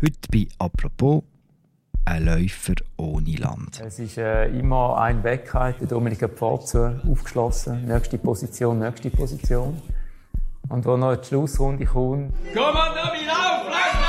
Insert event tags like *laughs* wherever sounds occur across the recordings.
Heute bei «Apropos» ein Läufer ohne Land. Es ist äh, immer ein Weg, der Dominik Pforzer aufgeschlossen. Nächste Position, nächste Position. Und wo noch die Schlussrunde kommt. Komm on, Domi, lauf,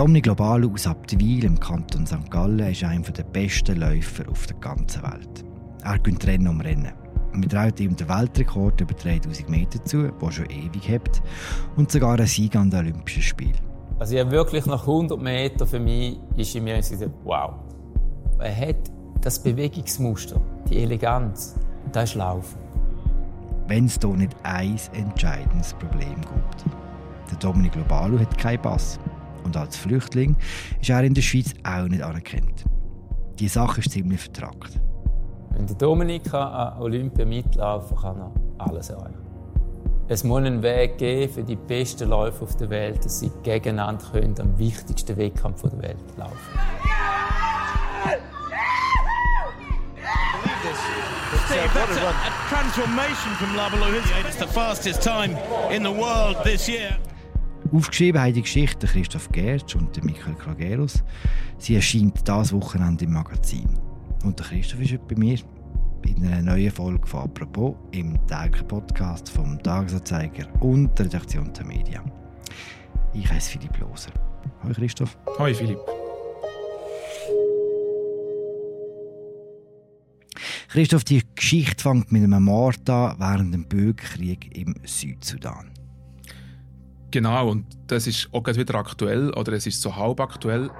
Dominik Globalo aus Abtwil im Kanton St. Gallen ist einer der besten Läufer auf der ganzen Welt. Er gönnt Rennen um Rennen. Wir trauen ihm den Weltrekord über 3000 Meter zu, der schon ewig hat, und sogar einen Sieg an den Olympischen Spielen. Also ich habe wirklich nach 100 Metern für mich ist in mir gesagt, wow. Er hat das Bewegungsmuster, die Eleganz. Und das ist Laufen. Wenn es hier nicht ein entscheidendes Problem gibt. Der Dominik Globalo hat keinen Pass. Und als Flüchtling ist er in der Schweiz auch nicht anerkannt. Die Sache ist ziemlich vertragt. Wenn der Dominik an Olympia mitlaufen kann, kann er alles erreichen. Es muss einen Weg geben für die besten Läufer auf der Welt, dass sie gegeneinander können, am wichtigsten Wettkampf der Welt laufen. That's a, a transformation from Labaloo. It's the fastest time in the world this year. Aufgeschrieben haben die Geschichte Christoph Gertsch und Michael Krageros. Sie erscheint das Wochenende im Magazin. Und der Christoph ist heute bei mir in einer neuen Folge von «Apropos» im täglichen Podcast vom Tagesanzeiger und der Redaktion der Medien. Ich heiße Philipp Loser. Hallo Christoph. Hoi Philipp. Christoph, die Geschichte fängt mit einem Mord an während dem Bürgerkrieg im Südsudan. Genau, und das ist auch gerade wieder aktuell, oder es ist so halb aktuell.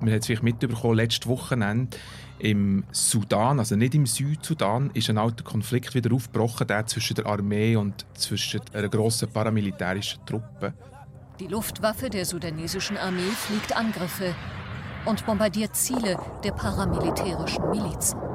Man hat es vielleicht mitbekommen, letztes Wochenende im Sudan, also nicht im Südsudan, ist ein alter Konflikt wieder aufgebrochen, der zwischen der Armee und zwischen einer grossen paramilitärischen Truppe. Die Luftwaffe der sudanesischen Armee fliegt Angriffe und bombardiert Ziele der paramilitärischen Milizen.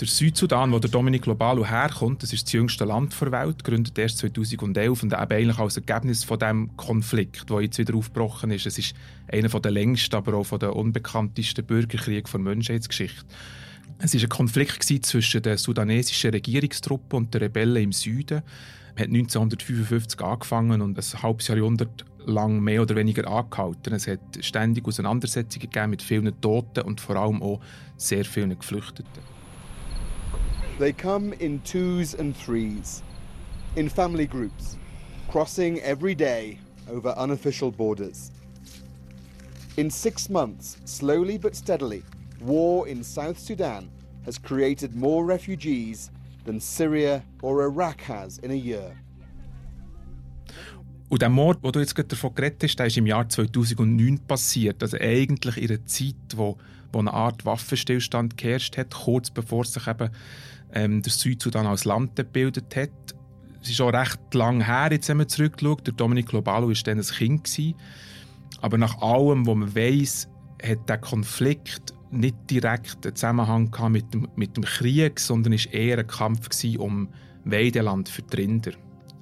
Der Südsudan, wo der Dominik Globalo herkommt, das ist das jüngste Land der Welt, gegründet erst 2011 und eben eigentlich als Ergebnis von dem Konflikt, der jetzt wieder aufgebrochen ist. Es ist einer der längsten, aber auch der unbekanntesten Bürgerkriege der Menschheitsgeschichte. Es war ein Konflikt zwischen der sudanesischen Regierungstruppe und den Rebellen im Süden. Er hat 1955 angefangen und ein halbes Jahrhundert lang mehr oder weniger angehalten. Es hat ständig Auseinandersetzungen gegeben mit vielen Toten und vor allem auch sehr vielen Geflüchteten. They come in twos and threes, in family groups, crossing every day over unofficial borders. In six months, slowly but steadily, war in South Sudan has created more refugees than Syria or Iraq has in a year. Und der Mord, den du jetzt gerade davon geredet hast, der ist im Jahr 2009 passiert. Also eigentlich in einer Zeit, wo, wo eine Art Waffenstillstand geherrscht hat, kurz bevor sich eben ähm, der Südsudan als Land gebildet hat. Es ist schon recht lang her, jetzt wenn man zurückschaut. Der Dominik Globalo war dann ein Kind. Gewesen. Aber nach allem, was man weiß, hat der Konflikt nicht direkt einen Zusammenhang mit dem, mit dem Krieg, sondern war eher ein Kampf um Weideland für die Rinder.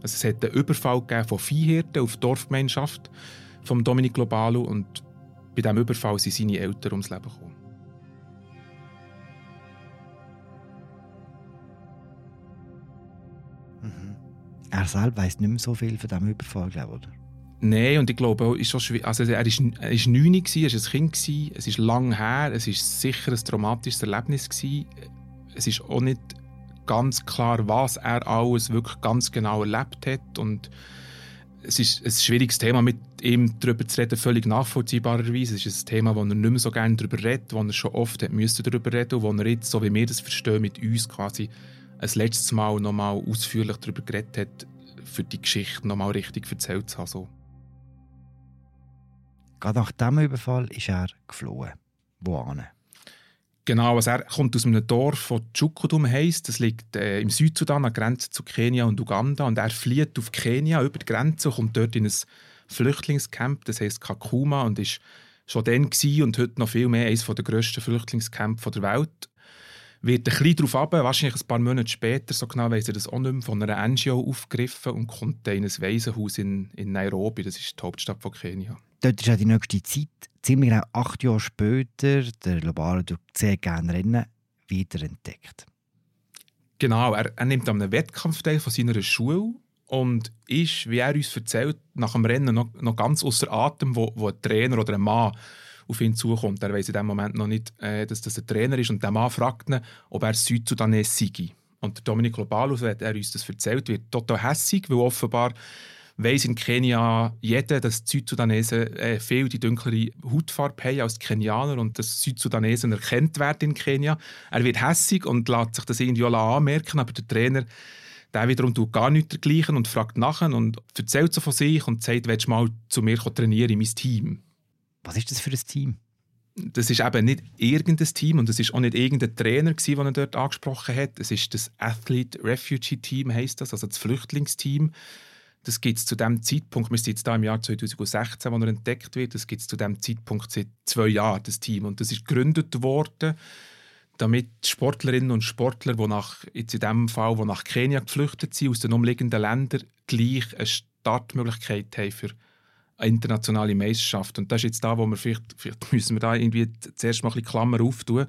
Also es hat einen Überfall von Viehhirten auf die Dorfgemeinschaft von Dominik Globalo und bei diesem Überfall sind seine Eltern ums Leben gekommen. Er selbst weiss nicht mehr so viel von diesem Überfall, oder? Nein, und ich glaube, ist schon. Also er ist, er ist 9, er war ein Kind, gewesen, es ist lang her, es war sicher ein traumatisches Erlebnis. Gewesen. Es ist auch nicht ganz klar, was er alles wirklich ganz genau erlebt hat. Und es ist ein schwieriges Thema, mit ihm darüber zu reden, völlig nachvollziehbarerweise. Es ist ein Thema, wo er nicht mehr so gerne darüber redet, wo er schon oft hat darüber reden und wo er jetzt, so wie wir das verstehen, mit uns quasi ein letztes Mal noch mal ausführlich darüber geredet hat, für die Geschichte noch mal richtig erzählt zu haben. So. Gerade nach diesem Überfall ist er geflohen. Wohin? Genau, also er kommt aus einem Dorf, das Chukudum heisst. Das liegt äh, im Südsudan an der Grenze zu Kenia und Uganda. Und er flieht auf Kenia über die Grenze, kommt dort in ein Flüchtlingscamp, das heisst Kakuma, und ist schon dann und heute noch viel mehr eines der grössten Flüchtlingscamps der Welt. Wird ein bisschen darauf ab, wahrscheinlich ein paar Monate später, so genau weiss er das auch nicht mehr, von einer NGO aufgegriffen und kommt in ein Waisenhaus in, in Nairobi, das ist die Hauptstadt von Kenia. Dort ist auch die nächste Zeit, ziemlich genau acht Jahre später, der Lobaro durch sehr gerne Rennen, wiederentdeckt. Genau, er, er nimmt an einem Wettkampf teil von seiner Schule und ist, wie er uns erzählt, nach dem Rennen noch, noch ganz außer Atem, wo, wo ein Trainer oder ein Mann auf ihn zukommt. Er weiß in dem Moment noch nicht, äh, dass das ein Trainer ist und der Mann fragt ihn, ob er Südsudanes sei. Und Dominik Lobalus, hat er uns das erzählt, wird total hässig, weil offenbar weiss in Kenia jeder, dass die Südsudanesen äh, viel die dunklere Hautfarbe haben als die Kenianer und dass Südsudanesen erkannt werden in Kenia. Er wird hässig und lässt sich das irgendwie anmerken, aber der Trainer der wiederum tut gar nichts dergleichen und fragt nachher und erzählt so von sich und sagt, willst du mal zu mir trainieren in mein Team? Was ist das für ein Team? Das ist eben nicht irgendein Team und es ist auch nicht irgendein Trainer, den er dort angesprochen hat. Es ist das Athlete Refugee Team, heißt das, also das Flüchtlingsteam. Das gibt es zu dem Zeitpunkt, wir sind jetzt da im Jahr 2016, wo er entdeckt wird, das gibt es zu dem Zeitpunkt seit zwei Jahren, das Team. Und das ist gegründet worden, damit Sportlerinnen und Sportler, die nach, jetzt in dem Fall, die nach Kenia geflüchtet sind, aus den umliegenden Ländern, gleich eine Startmöglichkeit haben für internationale Meisterschaft. Und das ist jetzt da, wo wir vielleicht, vielleicht *laughs* müssen wir da irgendwie zuerst mal ein bisschen Klammer auftun.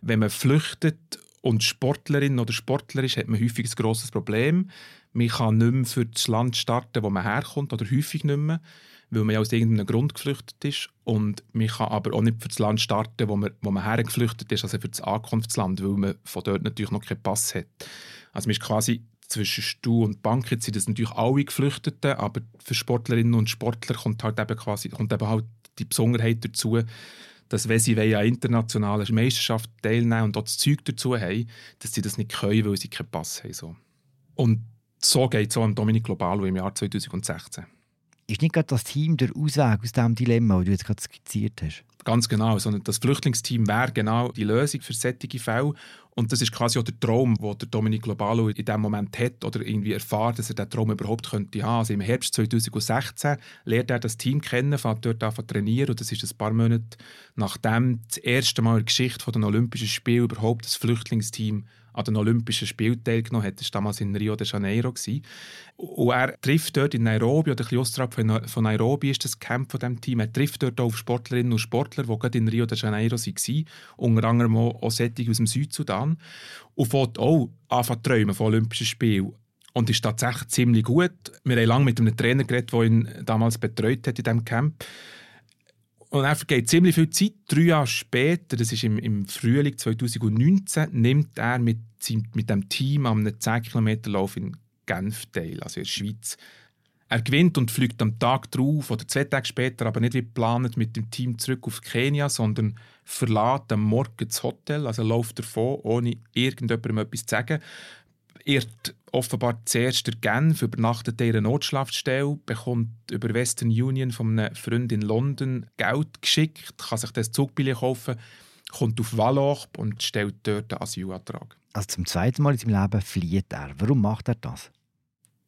Wenn man flüchtet und Sportlerin oder Sportler ist, hat man häufig ein grosses Problem. Man kann nicht mehr für das Land starten, wo man herkommt, oder häufig nicht mehr, weil man ja aus irgendeinem Grund geflüchtet ist. Und man kann aber auch nicht für das Land starten, wo man, wo man hergeflüchtet ist, also für das Ankunftsland, weil man von dort natürlich noch keinen Pass hat. Also man ist quasi zwischen Stuhl und Bank. Jetzt sind das natürlich alle Geflüchteten, aber für Sportlerinnen und Sportler kommt halt eben quasi kommt eben halt die Besonderheit dazu, dass wenn sie an internationalen Meisterschaften teilnehmen und auch das Zeug dazu haben, dass sie das nicht können, weil sie keinen Pass haben. So. Und so geht es auch an Dominik Globalo im Jahr 2016. Ist nicht gerade das Team der Ausweg aus diesem Dilemma, das du jetzt gerade skizziert hast? Ganz genau. Sondern das Flüchtlingsteam wäre genau die Lösung für solche Fälle. Und das ist quasi auch der Traum, den der Dominic Globalo in diesem Moment hat oder irgendwie erfahrt, dass er diesen Traum überhaupt könnte haben. Also im Herbst 2016 lernt er das Team kennen, fängt dort an zu trainieren und das ist ein paar Monate nachdem das erste Mal in der Geschichte der Olympischen Spiele überhaupt das Flüchtlingsteam an den Olympischen Spielen teilgenommen hat. Das war damals in Rio de Janeiro. Und er trifft dort in Nairobi, oder ein bisschen außerhalb von Nairobi ist das Camp von diesem Team. Er trifft dort auf Sportlerinnen und Sportler, die gerade in Rio de Janeiro waren. Unter anderem auch solche aus dem Südsudan. Und fängt auch an zu träumen von Olympischen Spielen und ist tatsächlich ziemlich gut. Wir haben lange mit einem Trainer geredet, der ihn damals betreut hat in diesem Camp. Und er vergeht ziemlich viel Zeit. Drei Jahre später, das ist im, im Frühling 2019, nimmt er mit, mit dem Team am 10-Kilometer-Lauf in Genf teil, also in der Schweiz. Er gewinnt und fliegt am Tag drauf oder zwei Tage später, aber nicht wie geplant, mit dem Team zurück auf Kenia, sondern verlässt am Morgen das Hotel, also läuft davon, ohne irgendjemandem etwas zu sagen irrt offenbar zuerst der Genf, übernachtet in einer Notschlafstelle, bekommt über Western Union von einem Freund in London Geld geschickt, kann sich das Zugbillett kaufen, kommt auf Wallach und stellt dort einen Asylantrag. Also zum zweiten Mal in seinem Leben flieht er. Warum macht er das?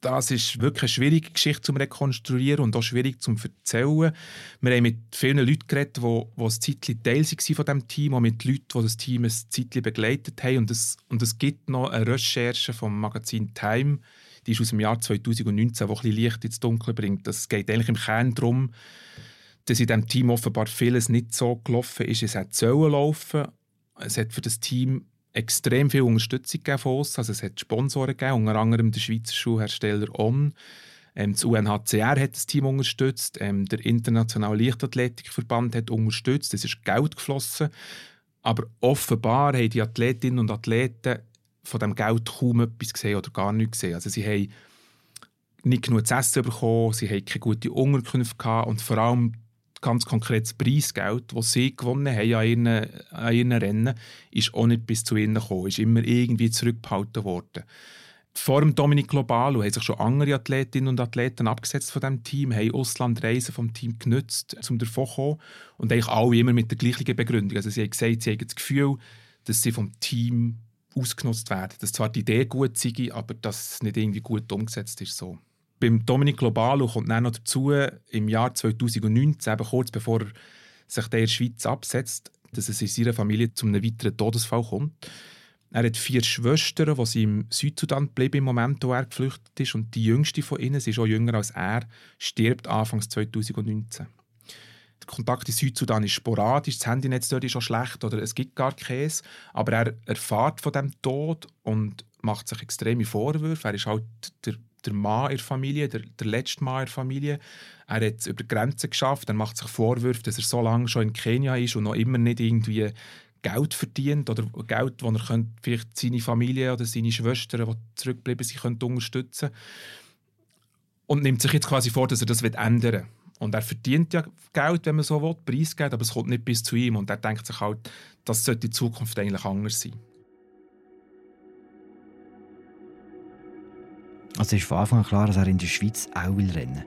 Das ist wirklich eine schwierige Geschichte zum Rekonstruieren und auch schwierig zum Erzählen. Wir haben mit vielen Leuten geredet, die, die ein Zeitchen Teil waren von diesem Team, auch mit Leuten, die das Team ein Zeitchen begleitet haben. Und es, und es gibt noch eine Recherche vom Magazin Time, die ist aus dem Jahr 2019, die ein Licht ins Dunkel bringt. Es geht eigentlich im Kern darum, dass in diesem Team offenbar vieles nicht so gelaufen ist, es hätte laufen Es hat für das Team extrem viel Unterstützung von uns. Also es hat Sponsoren gegeben, unter anderem der Schweizer Schuhhersteller On. Ähm, das UNHCR hat das Team unterstützt, ähm, der Internationale Leichtathletikverband hat unterstützt, es ist Geld geflossen. Aber offenbar haben die Athletinnen und Athleten von dem Geld kaum etwas gesehen oder gar nichts gesehen. Also sie haben nicht genug zu essen bekommen, sie haben keine gute Unterkunft gehabt und vor allem ganz konkretes Preisgeld, das sie gewonnen haben an ihren, an ihren Rennen, ist auch nicht bis zu ihnen gekommen, ist immer irgendwie zurückgehalten worden. Vor dem Dominik Globalo haben sich schon andere Athletinnen und Athleten abgesetzt von diesem Team, haben Auslandreisen vom Team genutzt, um davon zu kommen. Und eigentlich alle immer mit der gleichen Begründung. Also sie haben gesagt, sie haben das Gefühl, dass sie vom Team ausgenutzt werden. Dass zwar die Idee gut sei, aber dass es nicht irgendwie gut umgesetzt ist. So. Beim Dominik Globalo kommt dann noch dazu, im Jahr 2019, eben kurz bevor er sich der in der Schweiz absetzt, dass es in seiner Familie zu einem weiteren Todesfall kommt. Er hat vier Schwestern, die sie im Südsudan bleiben im Moment, wo er geflüchtet ist. Und die jüngste von ihnen, sie ist auch jünger als er, stirbt Anfang 2019. Der Kontakt in Südsudan ist sporadisch, das Handynetz dort ist auch schlecht oder es gibt gar keins. Aber er erfährt von dem Tod und macht sich extreme Vorwürfe. Er ist halt der, der Mann in der Familie, der, der letzte Mann in der Familie. Er hat es über die Grenzen geschafft. Er macht sich Vorwürfe, dass er so lange schon in Kenia ist und noch immer nicht irgendwie Geld verdient oder Geld, das er vielleicht seine Familie oder seine Schwestern, die zurückgeblieben sind, könnte unterstützen Und nimmt sich jetzt quasi vor, dass er das ändern will. Und er verdient ja Geld, wenn man so will, Preisgeld, aber es kommt nicht bis zu ihm. Und er denkt sich halt, das sollte in Zukunft eigentlich anders sein. Also ist von Anfang an klar, dass er in der Schweiz auch will rennen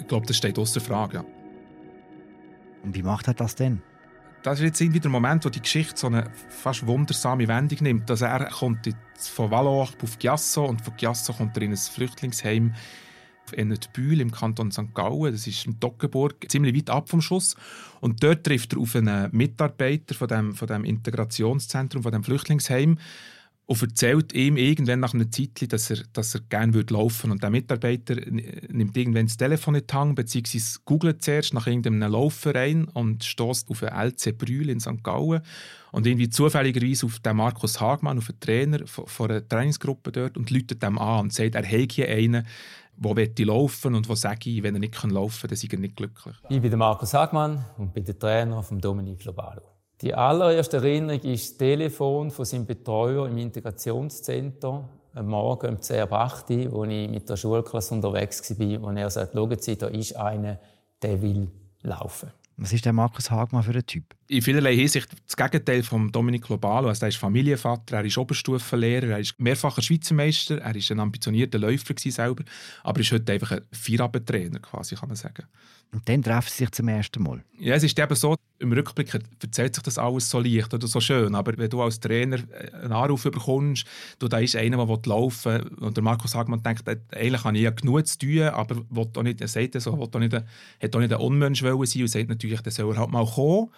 Ich glaube, das steht außer Frage, ja. Und wie macht er das denn? Das ist jetzt irgendwie der Moment, wo die Geschichte so eine fast wundersame Wendung nimmt. Also er kommt jetzt von Valoach auf Giasso und von Giasso kommt er in ein Flüchtlingsheim in Bühl im Kanton St. Gallen. Das ist in Toggenburg, ziemlich weit ab vom Schuss. Und dort trifft er auf einen Mitarbeiter von dem, von dem Integrationszentrum, von dem Flüchtlingsheim und erzählt ihm irgendwann nach einer Zeit, dass er, dass er gerne würde Und der Mitarbeiter nimmt irgendwann das Telefon in die Hand, beziehungsweise googelt zuerst nach irgendeinem Laufverein und stößt auf einen LC Brühl in St. Gallen und irgendwie zufälligerweise auf den Markus Hagmann, auf den Trainer von, einer Trainingsgruppe dort und läutet dem an und sagt, er hätte hier einen, ich laufen und wo sage wenn er nicht laufen kann, dann ist er nicht glücklich. Ich bin der Markus Hagmann und bin der Trainer von Dominik Globalo. Die allererste Erinnerung ist das Telefon von seinem Betreuer im Integrationszentrum am Morgen um 10 als ich mit der Schulklasse unterwegs war, wo er sagt, schauen Sie, da ist einer, der will laufen. Was ist der Markus Hagmann für ein Typ? In vielerlei Hinsicht das Gegenteil von Dominik Globalo. Also er ist Familienvater, er ist Oberstufenlehrer, er ist mehrfacher Schweizer Meister, er ist ein ambitionierter Läufer selber, aber er ist heute einfach ein Feierabendtrainer, quasi, kann man sagen. Und dann treffen sie sich zum ersten Mal. Ja, es ist eben so, im Rückblick erzählt sich das alles so leicht oder so schön, aber wenn du als Trainer einen Anruf bekommst, du, da ist einer, der laufen will, und der Markus Hagmann denkt, eigentlich habe ich ja genug zu tun, aber will auch nicht, er sagt so, will auch nicht, hat auch nicht ein Unmensch sein und sagt natürlich, der soll halt mal kommen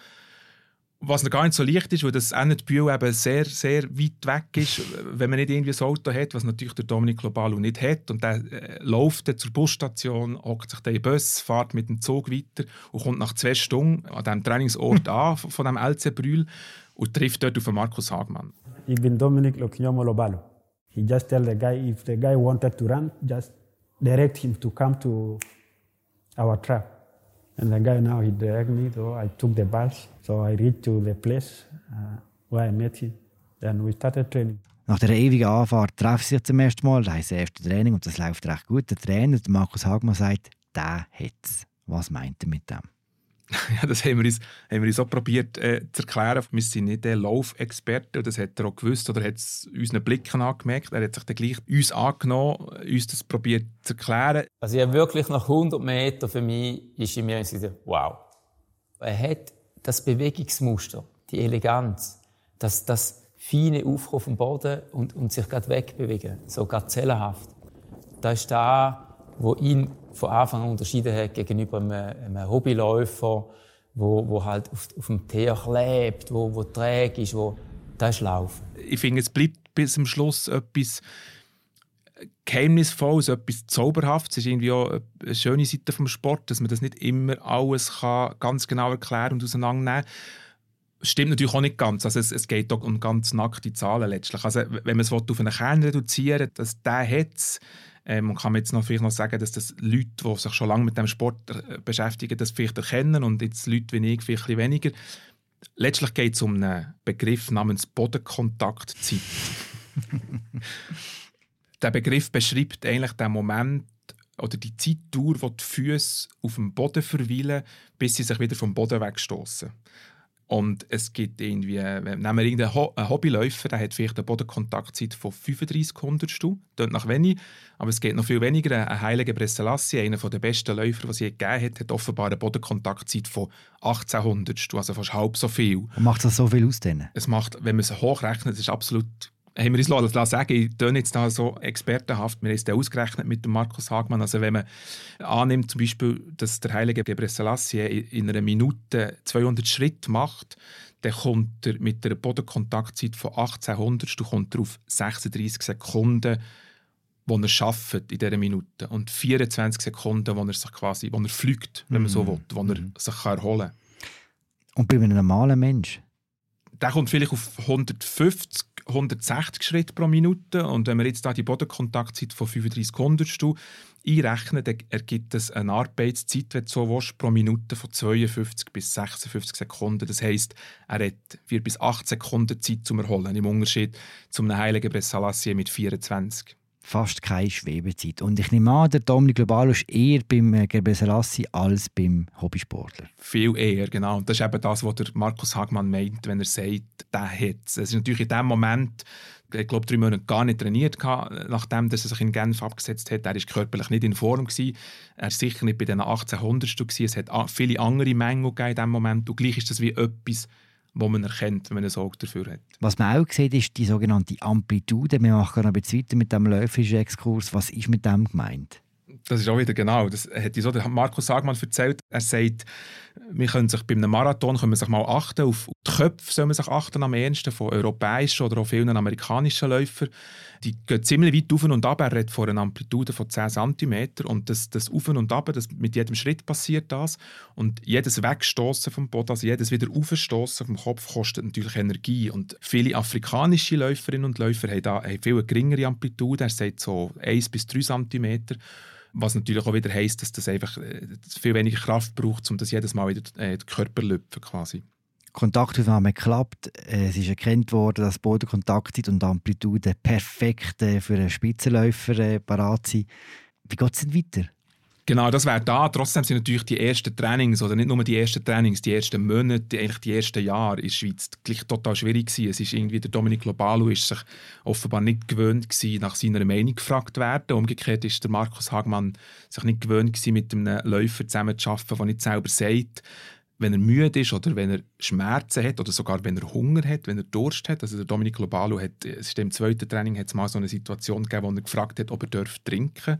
was noch gar nicht so leicht ist, weil das Ennetbühl eben sehr, sehr weit weg ist, wenn man nicht irgendwie ein Auto hat, was natürlich der Dominik Globalo nicht hat. Und der äh, läuft dann zur Busstation, hockt sich in den Bus, fährt mit dem Zug weiter und kommt nach zwei Stunden an dem Trainingsort *laughs* an, von dem LC Brühl, und trifft dort auf Markus Hagmann. Ich bin Dominik Loknyomo Lobalo. He just tell the guy, if the guy wanted to run, just direct him to come to our trap. And the guy now, he dragged me, so I took the bus. So I reached to the place uh, where I met him. Then we started training. Nach der ewigen Anfahrt treffen sie sich zum ersten Mal, da ist das erste Training und das läuft recht gut. Der Trainer, Markus Hagmann, sagt, der hat's. Was meint er mit dem? *laughs* ja, das haben wir uns, haben wir uns auch probiert äh, zu erklären. Wir sind nicht der Laufexperte, das hat er auch gewusst oder hat es unseren Blicken angemerkt. Er hat sich dann gleich uns angenommen, uns das probiert zu erklären. Also habe wirklich nach 100 Metern für mich ist in mir gesagt, wow. Er hat das Bewegungsmuster, die Eleganz, das, das feine Aufkommen auf dem Boden und, und sich gerade wegbewegen, so gazellenhaft. Das ist da, wo ihn von Anfang an unterschieden hat gegenüber einem, einem Hobbyläufer, wo, wo halt auf, auf dem Teer klebt, wo, wo träge ist, wo das ist Laufen. Ich finde, es bleibt bis zum Schluss etwas Geheimnisvolles, etwas Zauberhaftes. Es ist irgendwie auch eine schöne Seite vom Sport, dass man das nicht immer alles kann ganz genau erklären und auseinandernehmen kann. Stimmt natürlich auch nicht ganz. Also es, es geht auch um ganz nackte Zahlen letztlich. Also wenn man es auf einen Kern reduzieren will, dass der hat ähm, kann man jetzt noch vielleicht noch sagen, dass das Leute, die sich schon lange mit dem Sport äh, beschäftigen, das vielleicht erkennen und jetzt Leute wie ich vielleicht ein weniger. Letztlich geht es um einen Begriff namens Bodenkontaktzeit. *laughs* der Begriff beschreibt eigentlich den Moment oder die Zeitdauer, wo die Füße auf dem Boden verweilen, bis sie sich wieder vom Boden wegstoßen. Und es gibt irgendwie, nehmen wir irgendeinen Ho Hobbyläufer, der hat vielleicht eine Bodenkontaktzeit von 35 Hundertstel, klingt nach wenig, aber es geht noch viel weniger. Ein Heilige Bresselassie, einer der besten Läufer, die es je gegeben hat, hat offenbar eine Bodenkontaktzeit von 18 Hundertstel, also fast halb so viel. Und macht das so viel aus denen? Es macht, wenn man es hochrechnet, ist absolut haben wir uns lassen, sagen, ich töne jetzt da so expertenhaft, wir haben es ausgerechnet mit dem Markus Hagmann, also wenn man annimmt zum Beispiel, dass der heilige Gebre Selassie in einer Minute 200 Schritte macht, dann kommt er mit einer Bodenkontaktzeit von 1800 kommt er auf 36 Sekunden, wo er schafft in dieser Minute und 24 Sekunden, wo er sich quasi, wo er fliegt, wenn man so mhm. will, wo er mhm. sich erholen kann. Und bei einem normalen Mensch? Der kommt vielleicht auf 150, 160 Schritte pro Minute und wenn wir jetzt da die Bodenkontaktzeit von 35 Hundertstel einrechnen, dann ergibt es eine Arbeitszeit, wenn du so willst, pro Minute von 52 bis 56 Sekunden. Das heisst, er hat 4 bis 8 Sekunden Zeit zum Erholen, im Unterschied zum heiligen Bressalassie mit 24 fast keine Schwebezeit. Und ich nehme an, der Dominik Globalo ist eher beim äh, Gerbe Selassie als beim Hobbysportler. Viel eher, genau. Und das ist eben das, was der Markus Hagmann meint, wenn er sagt, der hat es. Es ist natürlich in dem Moment, ich glaube, drei Monate gar nicht trainiert nachdem er sich in Genf abgesetzt hat. Er war körperlich nicht in Form. Gewesen. Er war sicher nicht bei den 1800 gewesen. Es hat viele andere Mängel gegeben in diesem Moment. Und gleich ist das wie etwas, wo man erkennt, wenn man ein Auge dafür hat. Was man auch sieht, ist die sogenannte Amplitude. Wir machen noch ein weiter mit dem läuferischen Exkurs. Was ist mit dem gemeint? Das ist auch wieder genau. Das hat so der Markus Sagmann erzählt. Er sagt, wir können sich bei Marathon können wir sich mal achten, auf die Köpfe soll man sich achten am ehesten von europäischen oder auch vielen amerikanischen Läufern. Die gehen ziemlich weit auf und ab. Er redet von einer Amplitude von 10 cm und das, das Auf und Ab, das, mit jedem Schritt passiert das und jedes Wegstoßen vom Boden, also jedes wieder Aufstoßen vom Kopf kostet natürlich Energie und viele afrikanische Läuferinnen und Läufer haben da eine viel geringere Amplitude. Er sagt so 1 bis 3 cm was natürlich auch wieder heisst, dass das einfach äh, viel weniger Kraft braucht, um das jedes Mal wieder äh, den Körper zu lüpfen quasi. Kontaktaufnahme klappt. Äh, es ist erkannt worden, dass Bodenkontaktzeit und Amplitude perfekt äh, für einen Spitzenläufer parat sind. Wie geht es denn weiter? Genau, das wäre da. Trotzdem sind natürlich die ersten Trainings, oder nicht nur die ersten Trainings, die ersten Monate, eigentlich die ersten Jahre in der Schweiz gleich total schwierig gewesen. Es ist irgendwie, der Dominik Globalo ist sich offenbar nicht gewöhnt gewesen, nach seiner Meinung gefragt zu werden. Umgekehrt ist der Markus Hagmann sich nicht gewöhnt gewesen, mit einem Läufer zusammen zu arbeiten, der nicht selber sagt, wenn er müde ist oder wenn er Schmerzen hat oder sogar wenn er Hunger hat, wenn er Durst hat. Also der Dominik Globalo hat, es ist im zweiten Training hat es mal so eine Situation gegeben, wo er gefragt hat, ob er trinken darf.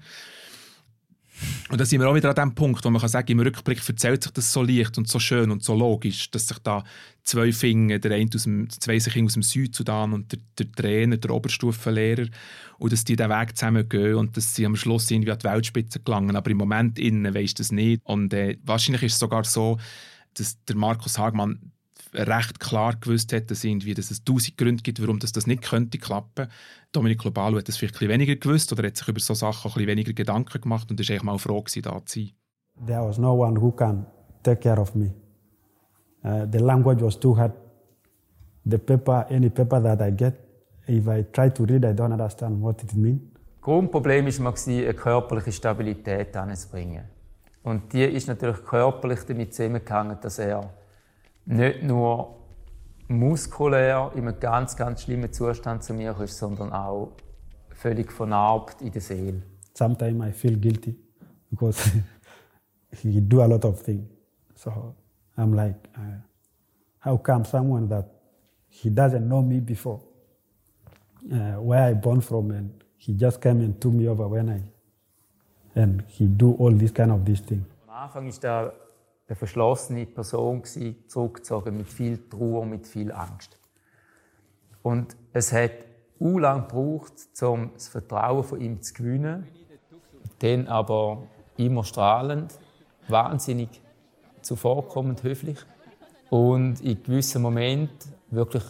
Und da sind wir auch wieder an dem Punkt, wo man kann sagen, im Rückblick erzählt sich das so leicht und so schön und so logisch, dass sich da zwei Finger, der eine aus dem, zwei sich aus dem Südsudan und der, der Trainer, der Oberstufenlehrer, und dass die den Weg zusammen gehen und dass sie am Schluss irgendwie an die Weltspitze gelangen. Aber im Moment innen weisst das nicht. Und äh, wahrscheinlich ist es sogar so, dass der Markus Hagmann recht klar gewusst hat, dass, irgendwie, dass es tausend Gründe gibt, warum das, das nicht könnte klappen. Dominik Globalo hat das vielleicht ein weniger gewusst oder hat sich über solche Sachen ein weniger Gedanken gemacht und ist eigentlich mal froh gewesen, da zu sein. There was no one who can take care of me. Uh, the language was too hard. The paper, any paper that I get, if I try to read, I don't understand what it means. Grundproblem war mal, eine körperliche Stabilität anzubringen. Und die ist natürlich körperlich damit zusammengehangen, dass er nicht nur muskulär in einem ganz, ganz schlimmen Zustand zu mir ist, sondern auch völlig vernarbt in der Seele. Sometimes I feel guilty because *laughs* he do a lot of things. So I'm like, uh, how come someone that he doesn't know me before, uh, where I born from, and he just came and took me over when I, and he do all these kind of these things. Am Anfang ist da eine verschlossene Person gewesen, zurückgezogen mit viel Trauer, mit viel Angst. Und es hat u lang gebraucht, um das Vertrauen von ihm zu gewinnen. Dann aber immer strahlend, wahnsinnig zuvorkommend, höflich und in gewissen Momenten wirklich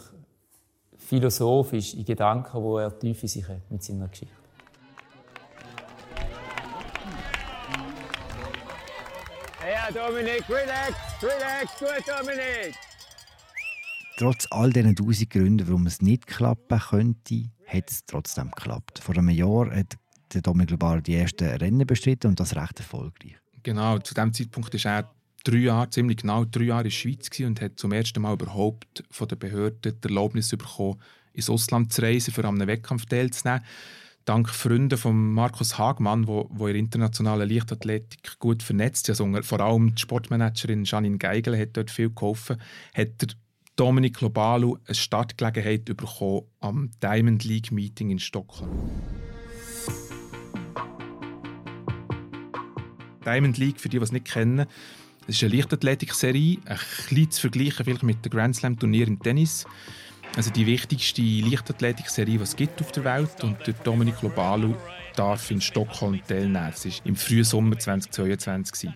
philosophisch in Gedanken, wo er tief in sich hat mit seiner Geschichte. Dominik, relax, relax, gut, Dominik. Trotz all diesen tausend Gründen, warum es nicht klappen könnte, hat es trotzdem geklappt. Vor einem Jahr hat der Dominik Global die ersten Rennen bestritten und das recht erfolgreich. Genau, zu dem Zeitpunkt war er drei Jahre, ziemlich genau drei Jahre in der Schweiz und hat zum ersten Mal überhaupt von der Behörde die Erlaubnis bekommen, ins Ausland zu reisen, für an einem Wettkampf teilzunehmen dank Freunden von Markus Hagmann, wo, wo in der internationalen Leichtathletik gut vernetzt ist, also vor allem die Sportmanagerin Janine Geigel hat dort viel geholfen, hat er Dominik Lobalu eine Startgelegenheit bekommen am Diamond League Meeting in Stockholm. Diamond League, für die, die es nicht kennen, das ist eine Leichtathletik-Serie, ein bisschen zu vergleichen vielleicht mit dem Grand Slam-Turnier im Tennis. Also die wichtigste Leichtathletik-Serie, die es gibt auf der Welt. Und der Dominik Lobalu darf in Stockholm teilnehmen. Das war im frühen Sommer 2022.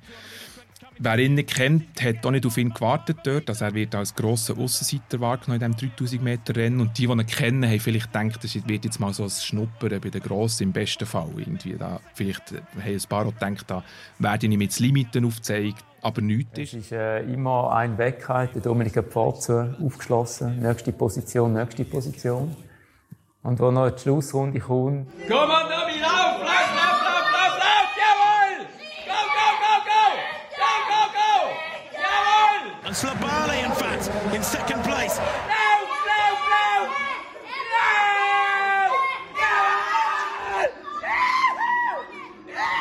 Wer ihn nicht kennt, hat auch nicht auf ihn gewartet dort. Also er wird als grosser Aussenseiter wahrgenommen in diesem 3000 Meter Rennen. Und die, die ihn kennen, haben vielleicht gedacht, das wird jetzt mal so ein Schnuppern bei den Grossen im besten Fall. Irgendwie da, vielleicht haben ein paar auch gedacht, da werde ich ihm jetzt Limiten aufgezeigt, aber nichts ist. Es ist äh, immer ein Weg, der Dominik hat Pforze aufgeschlossen. Nächste Position, nächste Position. Und wo noch die Schlussrunde kommt... Komm on, Domi, lauf, lauf, lauf, lauf, lauf, lauf, jawohl! Go, go, go, go! Go, go, go! Jawohl! And Slabali, in fact, in second place. Lauf, lauf, lauf! Lauf!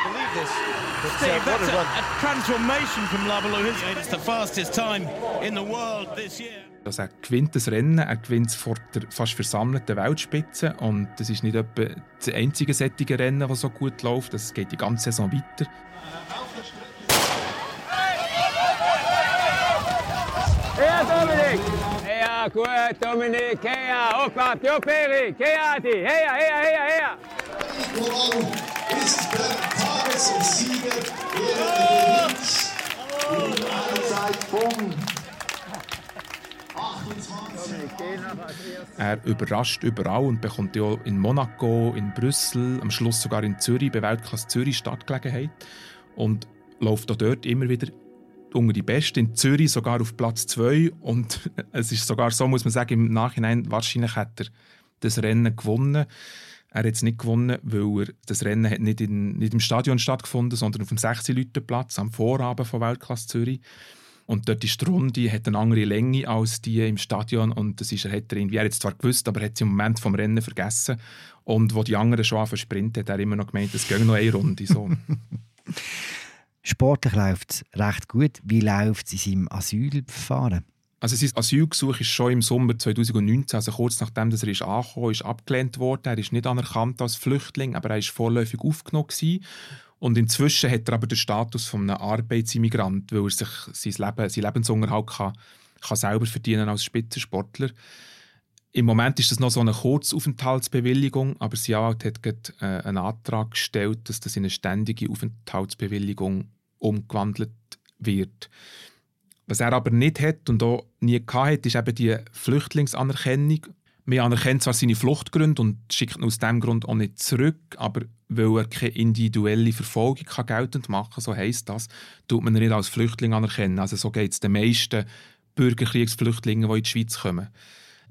Believe this. Steve, that's a, a transformation from Labalou. It's the fastest time in the world this year. Also er gewinnt das Rennen, er gewinnt es vor der fast versammelten Weltspitze und das ist nicht etwa das einzige sättige Rennen, das so gut läuft, das geht die ganze Saison weiter. Ja, Dominik! Ja, gut, Dominik, ja, aufwärts, ja, Peri, ja, die, ja, ja, ja, Lobalu ist der Tagessieger der Gewinns in einer Zeit von 28. Er überrascht überall und bekommt ja in Monaco, in Brüssel, am Schluss sogar in Zürich, bei Weltklasse Zürich Startgelegenheit und läuft auch dort immer wieder unter die Besten. In Zürich sogar auf Platz 2 und *laughs* es ist sogar so, muss man sagen, im Nachhinein wahrscheinlich hat er das Rennen gewonnen. Er hat es nicht gewonnen, weil er, das Rennen hat nicht, in, nicht im Stadion stattgefunden, sondern auf dem 16-Leute-Platz am Vorabend von Weltklasse Zürich. Und dort ist die Runde hat eine andere Länge als die im Stadion und das ist, er hat er irgendwie, er hat es zwar gewusst, aber er hat es im Moment vom Rennen vergessen. Und wo die anderen schon versprintet, hat er immer noch gemeint, es geht noch eine Runde. So. *laughs* Sportlich läuft es recht gut. Wie läuft es in seinem Asylverfahren? Also sein Asylgesuch ist schon im Sommer 2019, also kurz nachdem er ist angekommen ist, abgelehnt worden. Er ist nicht anerkannt als Flüchtling, aber er ist vorläufig aufgenommen. Und inzwischen hat er aber den Status von einem Arbeitsimmigrant, weil er sich sein Leben, seinen Lebensunterhalt kann, kann selber verdienen als Spitzensportler. Im Moment ist das noch so eine Kurzaufenthaltsbewilligung, aber Anwalt hat gerade, äh, einen Antrag gestellt, dass das in eine ständige Aufenthaltsbewilligung umgewandelt wird. Was er aber nicht hat und auch nie hat, ist eben die Flüchtlingsanerkennung. Wir anerkennen zwar seine Fluchtgründe und schickt ihn aus diesem Grund auch nicht zurück, aber weil er keine individuelle Verfolgung kann geltend machen kann, so heisst das, tut man ihn nicht als Flüchtling anerkennen. Also so geht es den meisten Bürgerkriegsflüchtlingen, die in die Schweiz kommen.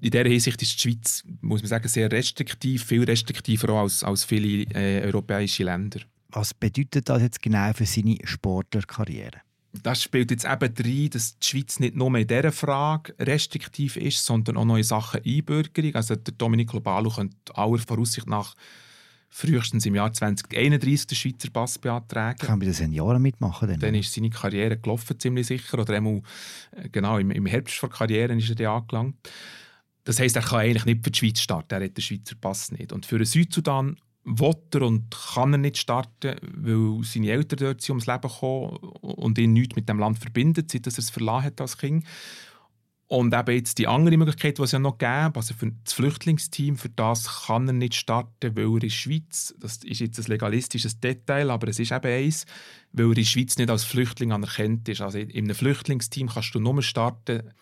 In dieser Hinsicht ist die Schweiz, muss man sagen, sehr restriktiv, viel restriktiver als, als viele äh, europäische Länder. Was bedeutet das jetzt genau für seine Sportlerkarriere? Das spielt jetzt eben rein, dass die Schweiz nicht nur in dieser Frage restriktiv ist, sondern auch noch in Sachen Einbürgerung. Also der Dominik Lobalu könnte aller Voraussicht nach frühestens im Jahr 2031 den Schweizer Pass beantragen. Kann bei den Senioren mitmachen? Dann, dann ist seine Karriere gelaufen, ziemlich sicher. Oder einmal, genau, im, im Herbst der Karriere ist er dann angelangt. Das heisst, er kann eigentlich nicht für die Schweiz starten. Er hat den Schweizer Pass nicht. Und für den Südsudan will er und kann er nicht starten, weil seine Eltern dort sind ums Leben gekommen und ihn nichts mit dem Land verbindet, seit er es verlassen hat als Kind. Und eben jetzt die andere Möglichkeit, die es ja noch gäbe, also für das Flüchtlingsteam, für das kann er nicht starten, weil er in der Schweiz, das ist jetzt ein legalistisches Detail, aber es ist eben eins, weil er in der Schweiz nicht als Flüchtling anerkannt ist. Also in einem Flüchtlingsteam kannst du nur starten,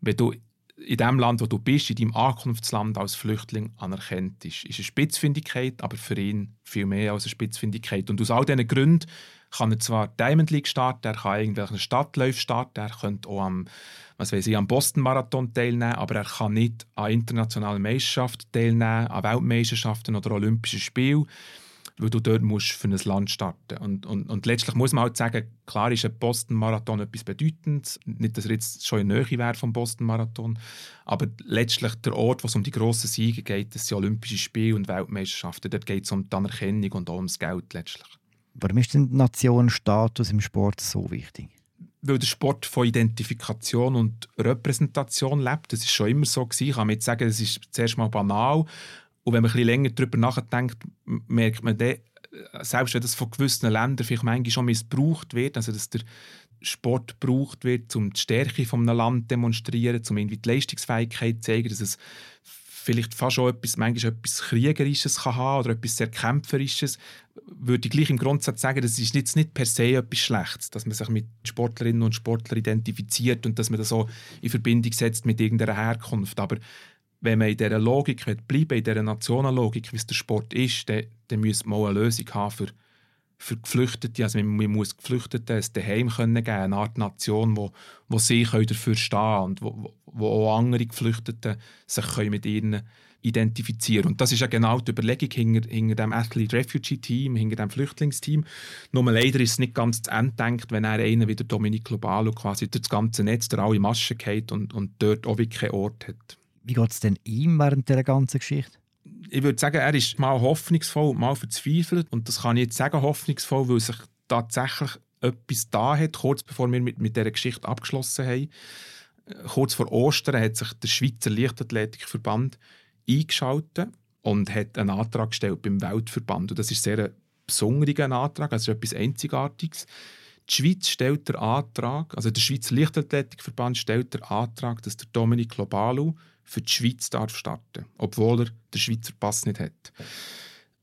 wenn du in dem Land, wo du bist, in deinem Ankunftsland als Flüchtling anerkannt ist. Ist eine Spitzfindigkeit, aber für ihn viel mehr als eine Spitzfindigkeit. Und aus all diesen Gründen kann er zwar Diamond League starten, er kann irgendwelche Stadtläufe starten, er könnte auch am, was weiß ich, am Boston-Marathon teilnehmen, aber er kann nicht an internationalen Meisterschaften teilnehmen, an Weltmeisterschaften oder Olympischen Spielen weil du dort musst für ein Land starten und, und, und letztlich muss man halt sagen, klar ist ein Boston-Marathon etwas Bedeutendes, nicht, dass er jetzt schon in Nähe wäre vom Boston-Marathon, aber letztlich der Ort, wo es um die grossen Siege geht, das sind Olympische Spiele und Weltmeisterschaften, dort geht es um die Anerkennung und auch ums Geld letztlich. Warum ist denn der Nationenstatus im Sport so wichtig? weil der Sport von Identifikation und Repräsentation lebt. Das ist schon immer so gewesen. Ich kann mir jetzt sagen, das ist zuerst mal banal. Und wenn man ein bisschen länger darüber nachdenkt, merkt man dann, selbst wenn das von gewissen Ländern vielleicht manchmal schon missbraucht wird, also dass der Sport gebraucht wird, um die Stärke eines Landes zu demonstrieren, um irgendwie die Leistungsfähigkeit zu zeigen, dass es vielleicht fast schon etwas, manchmal etwas Kriegerisches kann haben oder etwas sehr Kämpferisches, würde ich gleich im Grundsatz sagen, das ist jetzt nicht per se etwas Schlechtes, dass man sich mit Sportlerinnen und Sportlern identifiziert und dass man das so in Verbindung setzt mit irgendeiner Herkunft. Aber wenn man in dieser Logik bleiben in dieser Nationenlogik, wie es der Sport ist, dann, dann müsste man auch eine Lösung haben für, für Geflüchtete. Also man, man muss Geflüchteten ein Daheim können geben, eine Art Nation, wo, wo sie dafür stehen können und wo, wo auch andere Geflüchtete sich mit ihnen identifizieren Und das ist ja genau die Überlegung hinter, hinter dem Athlete Refugee Team, hinter dem Flüchtlingsteam. Nur leider ist es nicht ganz zu Ende denkt, wenn er einer wie der Dominik Globalo quasi durch das ganze Netz der alle Maschen geht und, und dort auch wirklich keinen Ort hat. Wie geht es denn ihm während dieser ganzen Geschichte? Ich würde sagen, er ist mal hoffnungsvoll mal verzweifelt. Und das kann ich jetzt sagen, hoffnungsvoll, weil sich tatsächlich etwas da hat, kurz bevor wir mit, mit dieser Geschichte abgeschlossen haben. Kurz vor Ostern hat sich der Schweizer Leichtathletikverband eingeschaltet und hat einen Antrag gestellt beim Weltverband. Und das ist sehr ein besonderer Antrag, also etwas Einzigartiges. Die Schweiz stellt den Antrag, also der Schweizer Leichtathletikverband stellt den Antrag, dass der Dominik Globalu für die Schweiz darf starten obwohl er den Schweizer Pass nicht hat.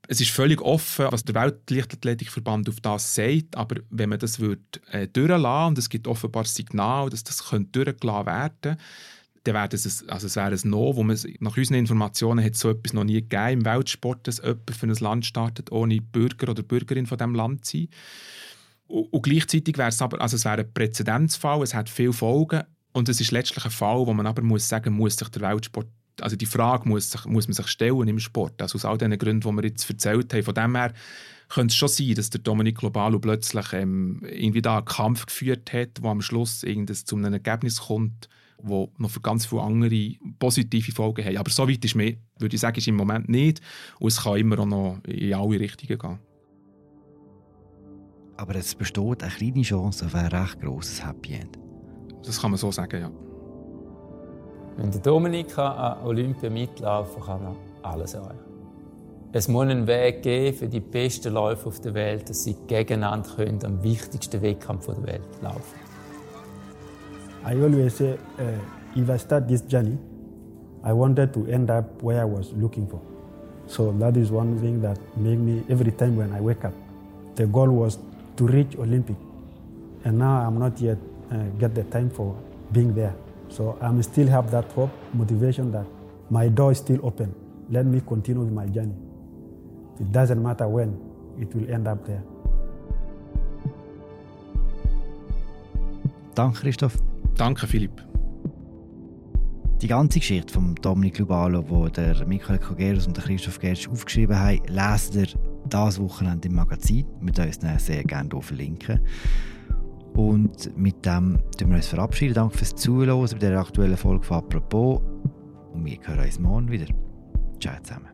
Es ist völlig offen, was der Weltleichtathletikverband auf das sagt, aber wenn man das würde, äh, durchlassen und es gibt offenbar Signal, dass das durchgelassen werden könnte, dann wäre es, also es wäre ein No, wo man, nach unseren Informationen hat so etwas noch nie gegeben im Weltsport, dass jemand für ein Land startet, ohne Bürger oder Bürgerin von diesem Land zu sein. Und, und gleichzeitig wäre es aber, also es wäre ein Präzedenzfall, es hat viele Folgen und es ist letztlich ein Fall, wo man aber muss sagen, muss sich der Weltsport also die Frage muss, sich, muss man sich stellen im Sport. Also aus all den Gründen, die wir jetzt erzählt haben. Von dem her könnte es schon sein, dass der Dominik Globalo plötzlich ähm, irgendwie da einen Kampf geführt hat, wo am Schluss zu einem Ergebnis kommt, wo noch für ganz viele andere positive Folgen hat. Aber so weit ist mir, würde ich sagen, ist im Moment nicht. Und es kann immer auch noch in alle Richtungen gehen. Aber es besteht eine kleine Chance auf ein recht grosses Happy End. Das kann man so sagen, ja. Wenn der Dominik an Olympia mitlaufen kann, kann er alles erreichen. Es muss einen Weg geben für die besten Läufer auf der Welt, dass sie gegeneinander können, am wichtigsten Wettkampf der Welt laufen. I always say, uh, if I start this journey, I wanted to end up where I was looking for. So that is one thing that made me, every time when I wake up, the goal was to reach Olympic. And now I'm not yet uh, get the time for being there. So I still have that hope, motivation that my door is still open. Let me continue with my journey. It doesn't matter when, it will end up there. Danke, Christoph. Danke, Philipp. Die ganze Geschichte von Dominik Lubalo, wo der Michael Kogeros und der Christoph Gertsch aufgeschrieben haben, lesen ihr das Wochenende im Magazin. Wir uns sehr gerne hier verlinken. Und mit dem verabschieden wir uns verabschieden. Danke fürs Zuhören bei der aktuellen Folge von «Apropos». Und wir hören uns morgen wieder. Ciao zusammen.